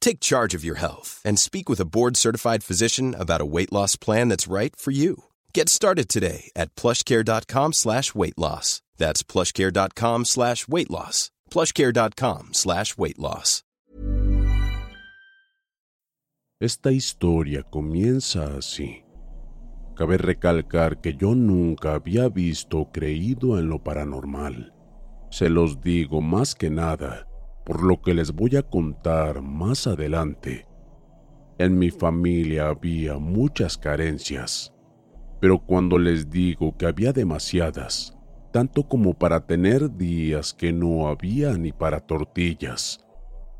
Take charge of your health and speak with a board-certified physician about a weight loss plan that's right for you. Get started today at plushcare.com slash weight loss. That's plushcare.com slash weight loss. plushcare.com slash weight loss. Esta historia comienza así. Cabe recalcar que yo nunca había visto o creído en lo paranormal. Se los digo más que nada por lo que les voy a contar más adelante. En mi familia había muchas carencias, pero cuando les digo que había demasiadas, tanto como para tener días que no había ni para tortillas,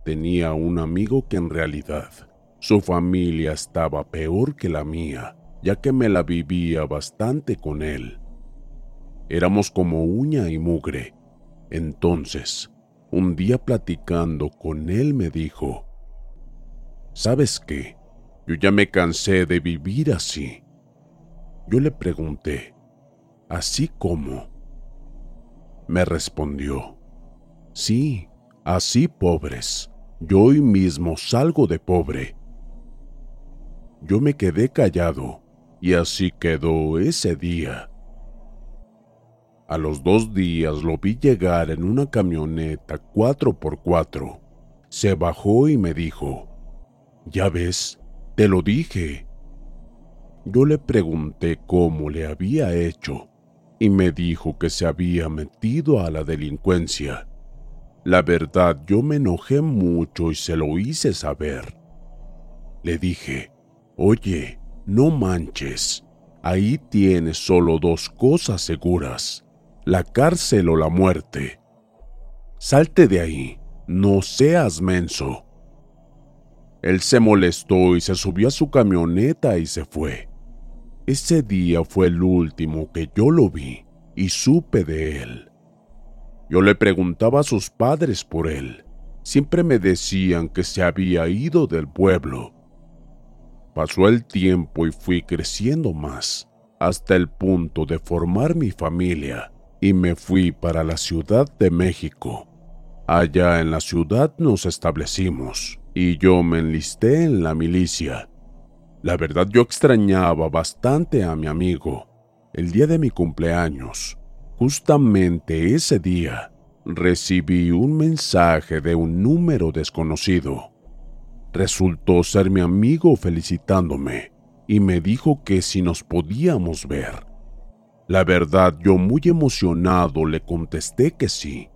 tenía un amigo que en realidad su familia estaba peor que la mía, ya que me la vivía bastante con él. Éramos como uña y mugre. Entonces, un día platicando con él me dijo, ¿sabes qué? Yo ya me cansé de vivir así. Yo le pregunté, ¿así cómo? Me respondió, sí, así pobres. Yo hoy mismo salgo de pobre. Yo me quedé callado y así quedó ese día. A los dos días lo vi llegar en una camioneta 4x4. Se bajó y me dijo, Ya ves, te lo dije. Yo le pregunté cómo le había hecho y me dijo que se había metido a la delincuencia. La verdad, yo me enojé mucho y se lo hice saber. Le dije, oye, no manches, ahí tienes solo dos cosas seguras la cárcel o la muerte. Salte de ahí, no seas menso. Él se molestó y se subió a su camioneta y se fue. Ese día fue el último que yo lo vi y supe de él. Yo le preguntaba a sus padres por él. Siempre me decían que se había ido del pueblo. Pasó el tiempo y fui creciendo más, hasta el punto de formar mi familia y me fui para la Ciudad de México. Allá en la ciudad nos establecimos y yo me enlisté en la milicia. La verdad yo extrañaba bastante a mi amigo. El día de mi cumpleaños, justamente ese día, recibí un mensaje de un número desconocido. Resultó ser mi amigo felicitándome y me dijo que si nos podíamos ver. La verdad, yo muy emocionado le contesté que sí.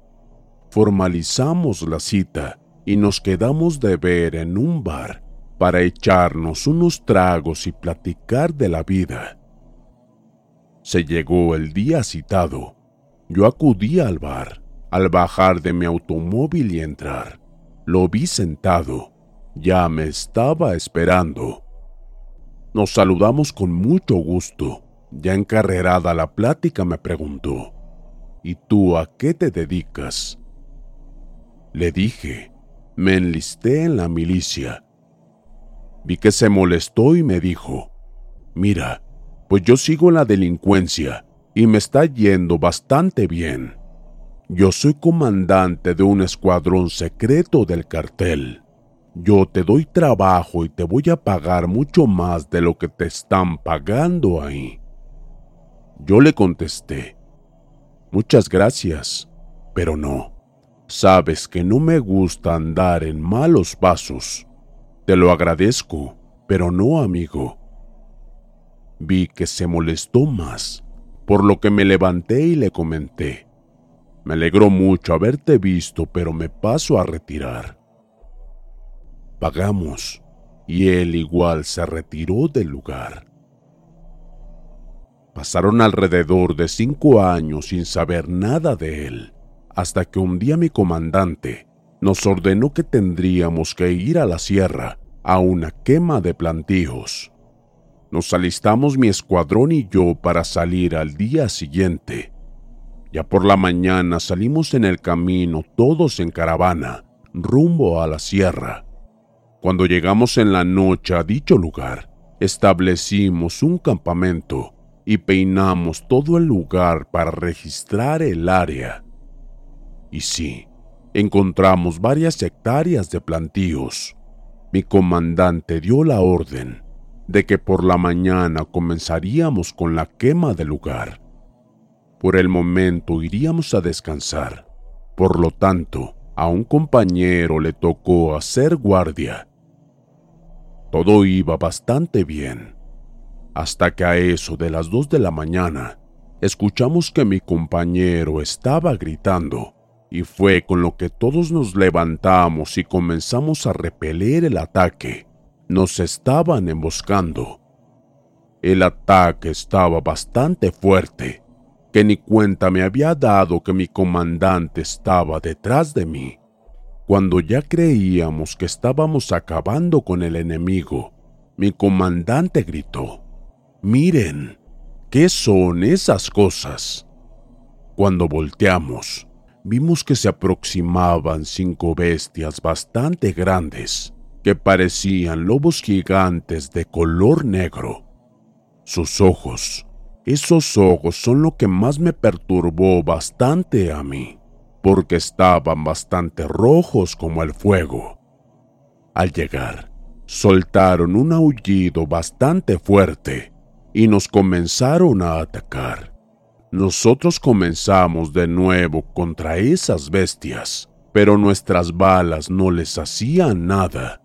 Formalizamos la cita y nos quedamos de ver en un bar para echarnos unos tragos y platicar de la vida. Se llegó el día citado. Yo acudí al bar. Al bajar de mi automóvil y entrar, lo vi sentado. Ya me estaba esperando. Nos saludamos con mucho gusto ya encarrerada la plática me preguntó, ¿Y tú a qué te dedicas? Le dije, me enlisté en la milicia. Vi que se molestó y me dijo, mira, pues yo sigo la delincuencia y me está yendo bastante bien. Yo soy comandante de un escuadrón secreto del cartel. Yo te doy trabajo y te voy a pagar mucho más de lo que te están pagando ahí. Yo le contesté, muchas gracias, pero no. Sabes que no me gusta andar en malos pasos. Te lo agradezco, pero no, amigo. Vi que se molestó más, por lo que me levanté y le comenté. Me alegró mucho haberte visto, pero me paso a retirar. Pagamos, y él igual se retiró del lugar. Pasaron alrededor de cinco años sin saber nada de él, hasta que un día mi comandante nos ordenó que tendríamos que ir a la sierra a una quema de plantíos. Nos alistamos mi escuadrón y yo para salir al día siguiente. Ya por la mañana salimos en el camino todos en caravana, rumbo a la sierra. Cuando llegamos en la noche a dicho lugar, establecimos un campamento y peinamos todo el lugar para registrar el área. Y sí, encontramos varias hectáreas de plantíos. Mi comandante dio la orden de que por la mañana comenzaríamos con la quema del lugar. Por el momento iríamos a descansar. Por lo tanto, a un compañero le tocó hacer guardia. Todo iba bastante bien hasta que a eso de las dos de la mañana escuchamos que mi compañero estaba gritando y fue con lo que todos nos levantamos y comenzamos a repeler el ataque. Nos estaban emboscando. El ataque estaba bastante fuerte, que ni cuenta me había dado que mi comandante estaba detrás de mí. Cuando ya creíamos que estábamos acabando con el enemigo, mi comandante gritó, Miren, ¿qué son esas cosas? Cuando volteamos, vimos que se aproximaban cinco bestias bastante grandes, que parecían lobos gigantes de color negro. Sus ojos, esos ojos son lo que más me perturbó bastante a mí, porque estaban bastante rojos como el fuego. Al llegar, soltaron un aullido bastante fuerte y nos comenzaron a atacar. Nosotros comenzamos de nuevo contra esas bestias, pero nuestras balas no les hacían nada.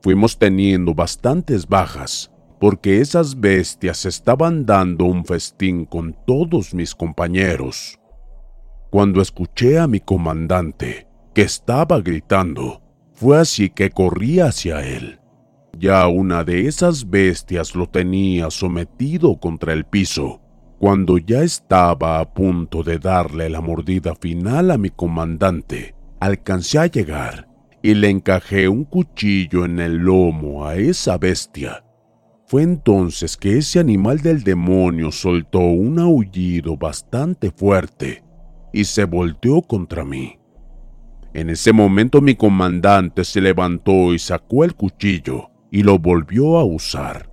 Fuimos teniendo bastantes bajas, porque esas bestias estaban dando un festín con todos mis compañeros. Cuando escuché a mi comandante, que estaba gritando, fue así que corrí hacia él. Ya una de esas bestias lo tenía sometido contra el piso. Cuando ya estaba a punto de darle la mordida final a mi comandante, alcancé a llegar y le encajé un cuchillo en el lomo a esa bestia. Fue entonces que ese animal del demonio soltó un aullido bastante fuerte y se volteó contra mí. En ese momento mi comandante se levantó y sacó el cuchillo y lo volvió a usar.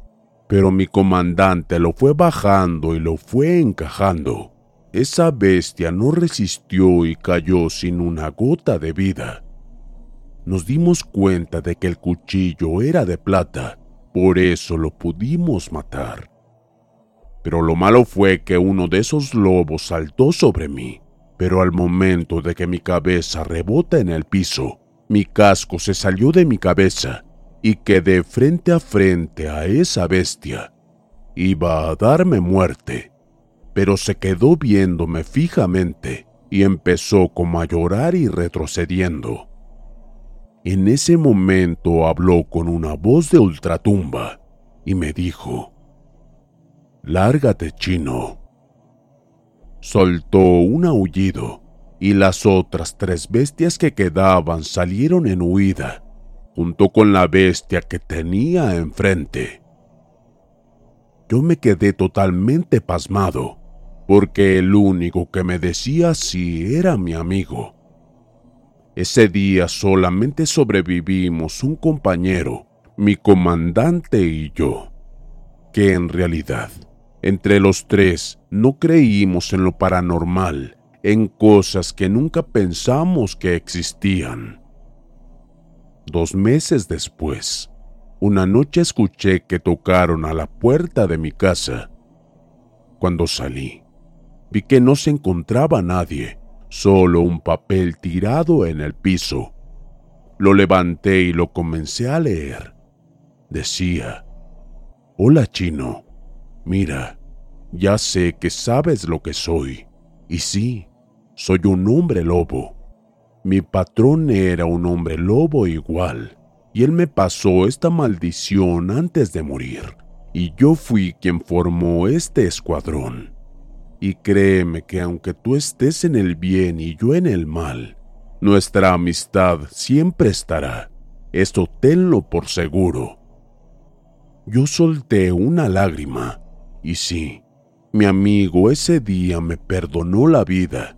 Pero mi comandante lo fue bajando y lo fue encajando. Esa bestia no resistió y cayó sin una gota de vida. Nos dimos cuenta de que el cuchillo era de plata, por eso lo pudimos matar. Pero lo malo fue que uno de esos lobos saltó sobre mí, pero al momento de que mi cabeza rebota en el piso, mi casco se salió de mi cabeza y quedé frente a frente a esa bestia. Iba a darme muerte, pero se quedó viéndome fijamente y empezó como a llorar y retrocediendo. En ese momento habló con una voz de ultratumba y me dijo, Lárgate, chino. Soltó un aullido y las otras tres bestias que quedaban salieron en huida junto con la bestia que tenía enfrente. Yo me quedé totalmente pasmado, porque el único que me decía sí era mi amigo. Ese día solamente sobrevivimos un compañero, mi comandante y yo, que en realidad, entre los tres, no creímos en lo paranormal, en cosas que nunca pensamos que existían. Dos meses después, una noche escuché que tocaron a la puerta de mi casa. Cuando salí, vi que no se encontraba nadie, solo un papel tirado en el piso. Lo levanté y lo comencé a leer. Decía, Hola chino, mira, ya sé que sabes lo que soy. Y sí, soy un hombre lobo. Mi patrón era un hombre lobo igual y él me pasó esta maldición antes de morir, y yo fui quien formó este escuadrón. Y créeme que aunque tú estés en el bien y yo en el mal, nuestra amistad siempre estará. Esto tenlo por seguro. Yo solté una lágrima, y sí, mi amigo ese día me perdonó la vida,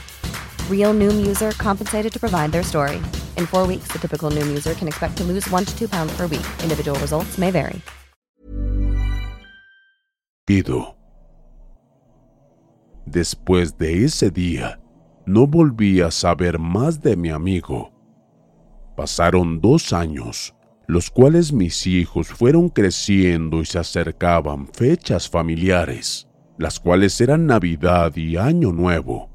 Real Noom user compensated to provide their story. In four weeks, the typical Noom user can expect to lose one to two pounds per week. Individual results may vary. Después de ese día, no volví a saber más de mi amigo. Pasaron dos años, los cuales mis hijos fueron creciendo y se acercaban fechas familiares, las cuales eran Navidad y Año Nuevo.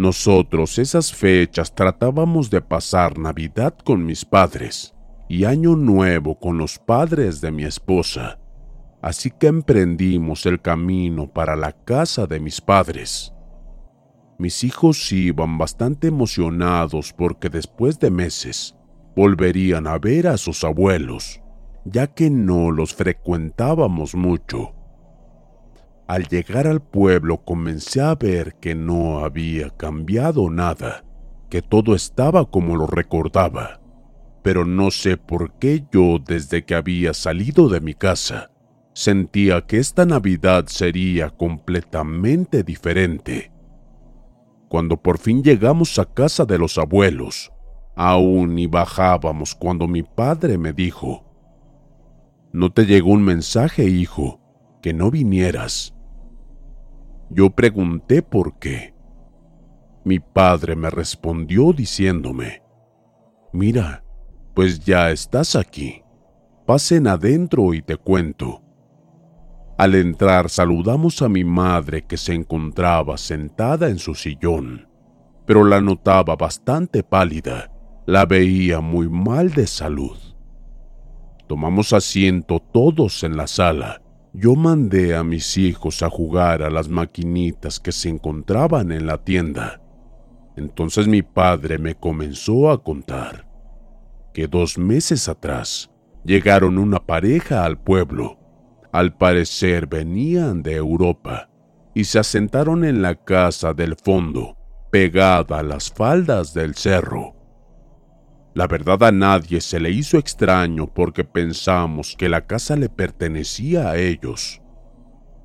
Nosotros esas fechas tratábamos de pasar Navidad con mis padres y Año Nuevo con los padres de mi esposa. Así que emprendimos el camino para la casa de mis padres. Mis hijos iban bastante emocionados porque después de meses volverían a ver a sus abuelos, ya que no los frecuentábamos mucho. Al llegar al pueblo comencé a ver que no había cambiado nada, que todo estaba como lo recordaba, pero no sé por qué yo desde que había salido de mi casa sentía que esta Navidad sería completamente diferente. Cuando por fin llegamos a casa de los abuelos, aún y bajábamos cuando mi padre me dijo, ¿No te llegó un mensaje, hijo, que no vinieras? Yo pregunté por qué. Mi padre me respondió diciéndome, Mira, pues ya estás aquí. Pasen adentro y te cuento. Al entrar saludamos a mi madre que se encontraba sentada en su sillón, pero la notaba bastante pálida, la veía muy mal de salud. Tomamos asiento todos en la sala. Yo mandé a mis hijos a jugar a las maquinitas que se encontraban en la tienda. Entonces mi padre me comenzó a contar que dos meses atrás llegaron una pareja al pueblo. Al parecer venían de Europa y se asentaron en la casa del fondo, pegada a las faldas del cerro. La verdad a nadie se le hizo extraño porque pensamos que la casa le pertenecía a ellos.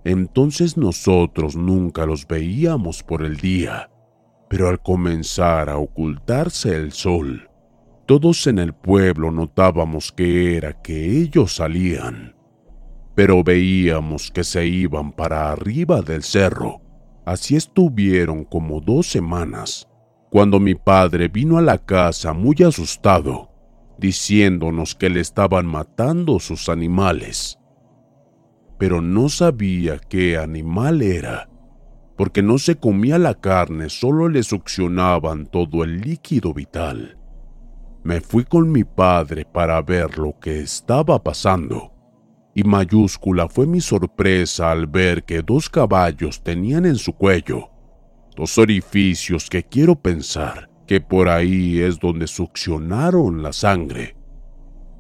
Entonces nosotros nunca los veíamos por el día, pero al comenzar a ocultarse el sol, todos en el pueblo notábamos que era que ellos salían, pero veíamos que se iban para arriba del cerro. Así estuvieron como dos semanas cuando mi padre vino a la casa muy asustado, diciéndonos que le estaban matando sus animales. pero no sabía qué animal era, porque no se comía la carne, solo le succionaban todo el líquido vital. Me fui con mi padre para ver lo que estaba pasando, y mayúscula fue mi sorpresa al ver que dos caballos tenían en su cuello dos orificios que quiero pensar que por ahí es donde succionaron la sangre.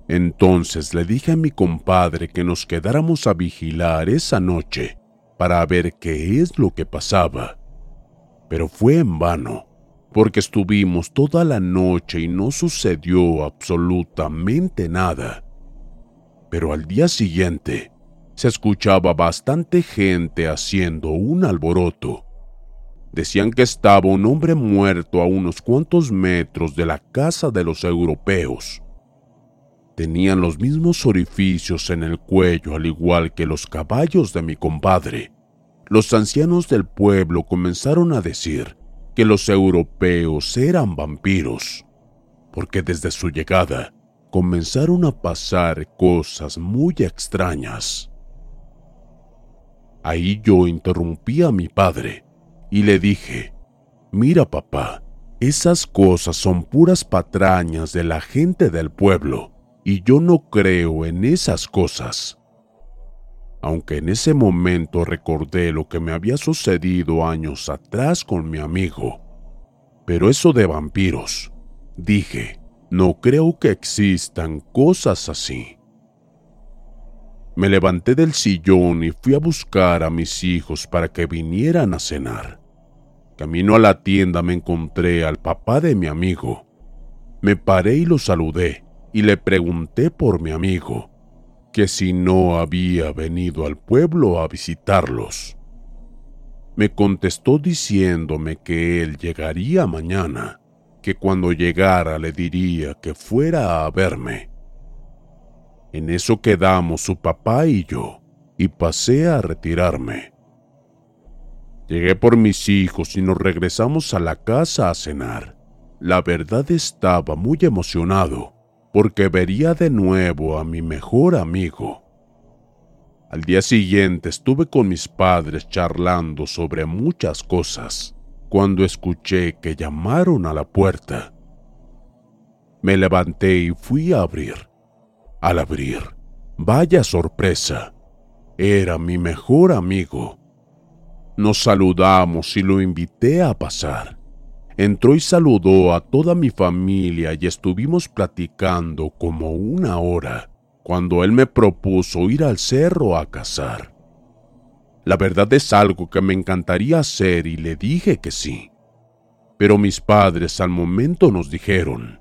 Entonces le dije a mi compadre que nos quedáramos a vigilar esa noche para ver qué es lo que pasaba. Pero fue en vano, porque estuvimos toda la noche y no sucedió absolutamente nada. Pero al día siguiente se escuchaba bastante gente haciendo un alboroto. Decían que estaba un hombre muerto a unos cuantos metros de la casa de los europeos tenían los mismos orificios en el cuello al igual que los caballos de mi compadre. Los ancianos del pueblo comenzaron a decir que los europeos eran vampiros, porque desde su llegada comenzaron a pasar cosas muy extrañas. Ahí yo interrumpí a mi padre y le dije, mira papá, esas cosas son puras patrañas de la gente del pueblo y yo no creo en esas cosas. Aunque en ese momento recordé lo que me había sucedido años atrás con mi amigo. Pero eso de vampiros, dije, no creo que existan cosas así. Me levanté del sillón y fui a buscar a mis hijos para que vinieran a cenar. Camino a la tienda me encontré al papá de mi amigo. Me paré y lo saludé y le pregunté por mi amigo, que si no había venido al pueblo a visitarlos. Me contestó diciéndome que él llegaría mañana, que cuando llegara le diría que fuera a verme. En eso quedamos su papá y yo, y pasé a retirarme. Llegué por mis hijos y nos regresamos a la casa a cenar. La verdad estaba muy emocionado porque vería de nuevo a mi mejor amigo. Al día siguiente estuve con mis padres charlando sobre muchas cosas cuando escuché que llamaron a la puerta. Me levanté y fui a abrir. Al abrir, vaya sorpresa, era mi mejor amigo. Nos saludamos y lo invité a pasar. Entró y saludó a toda mi familia y estuvimos platicando como una hora cuando él me propuso ir al cerro a cazar. La verdad es algo que me encantaría hacer y le dije que sí. Pero mis padres al momento nos dijeron,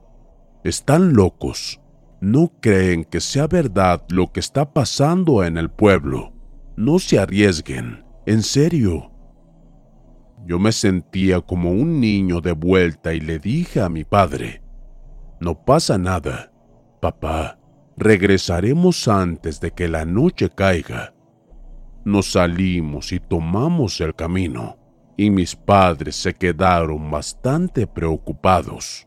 están locos, no creen que sea verdad lo que está pasando en el pueblo, no se arriesguen, en serio. Yo me sentía como un niño de vuelta y le dije a mi padre, no pasa nada, papá, regresaremos antes de que la noche caiga. Nos salimos y tomamos el camino, y mis padres se quedaron bastante preocupados.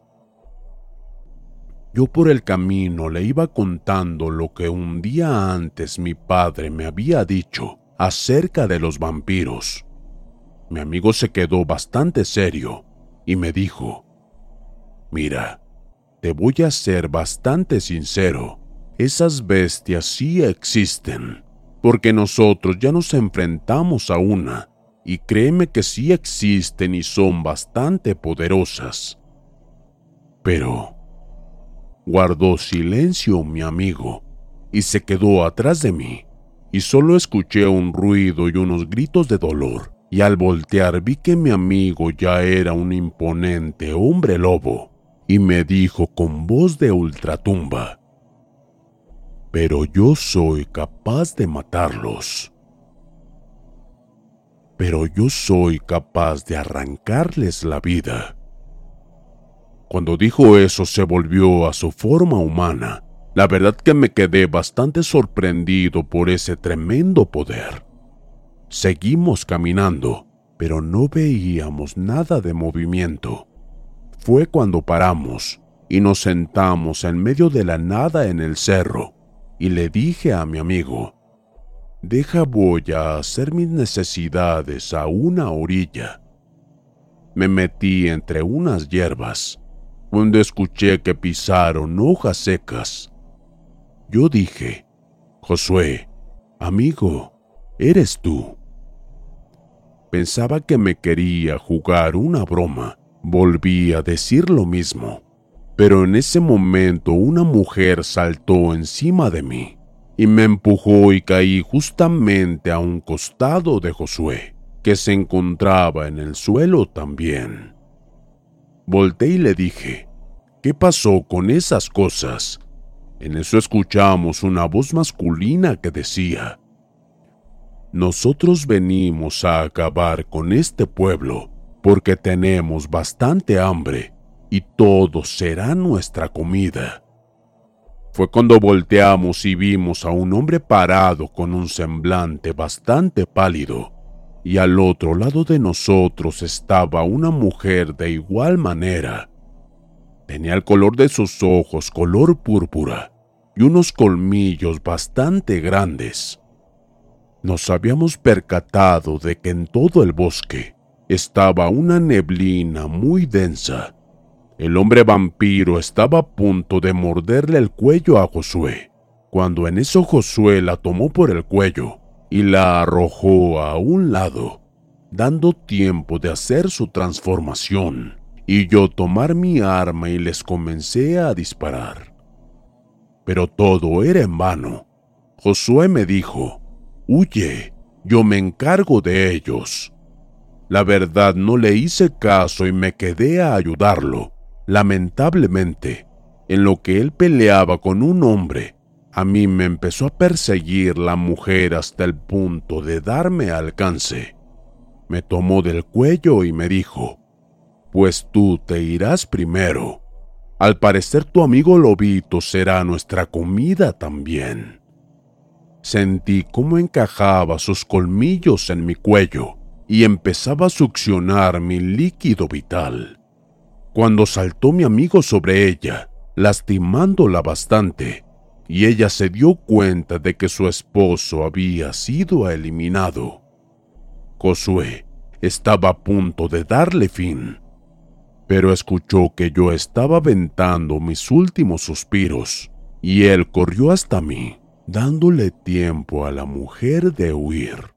Yo por el camino le iba contando lo que un día antes mi padre me había dicho acerca de los vampiros mi amigo se quedó bastante serio y me dijo, Mira, te voy a ser bastante sincero, esas bestias sí existen, porque nosotros ya nos enfrentamos a una, y créeme que sí existen y son bastante poderosas. Pero guardó silencio mi amigo y se quedó atrás de mí, y solo escuché un ruido y unos gritos de dolor y al voltear vi que mi amigo ya era un imponente hombre lobo y me dijo con voz de ultratumba, pero yo soy capaz de matarlos. Pero yo soy capaz de arrancarles la vida. Cuando dijo eso se volvió a su forma humana. La verdad que me quedé bastante sorprendido por ese tremendo poder. Seguimos caminando, pero no veíamos nada de movimiento. Fue cuando paramos y nos sentamos en medio de la nada en el cerro y le dije a mi amigo, deja voy a hacer mis necesidades a una orilla. Me metí entre unas hierbas cuando escuché que pisaron hojas secas. Yo dije, Josué, amigo, eres tú. Pensaba que me quería jugar una broma. Volví a decir lo mismo. Pero en ese momento una mujer saltó encima de mí y me empujó y caí justamente a un costado de Josué, que se encontraba en el suelo también. Volté y le dije, ¿qué pasó con esas cosas? En eso escuchamos una voz masculina que decía, nosotros venimos a acabar con este pueblo porque tenemos bastante hambre y todo será nuestra comida. Fue cuando volteamos y vimos a un hombre parado con un semblante bastante pálido, y al otro lado de nosotros estaba una mujer de igual manera. Tenía el color de sus ojos color púrpura y unos colmillos bastante grandes. Nos habíamos percatado de que en todo el bosque estaba una neblina muy densa el hombre vampiro estaba a punto de morderle el cuello a Josué, cuando en eso Josué la tomó por el cuello y la arrojó a un lado, dando tiempo de hacer su transformación, y yo tomar mi arma y les comencé a disparar. Pero todo era en vano. Josué me dijo, Huye, yo me encargo de ellos. La verdad no le hice caso y me quedé a ayudarlo Lamentablemente, en lo que él peleaba con un hombre, a mí me empezó a perseguir la mujer hasta el punto de darme alcance. Me tomó del cuello y me dijo, pues tú te irás primero. Al parecer tu amigo Lobito será nuestra comida también. Sentí cómo encajaba sus colmillos en mi cuello y empezaba a succionar mi líquido vital cuando saltó mi amigo sobre ella, lastimándola bastante, y ella se dio cuenta de que su esposo había sido eliminado. Josué estaba a punto de darle fin, pero escuchó que yo estaba aventando mis últimos suspiros, y él corrió hasta mí, dándole tiempo a la mujer de huir.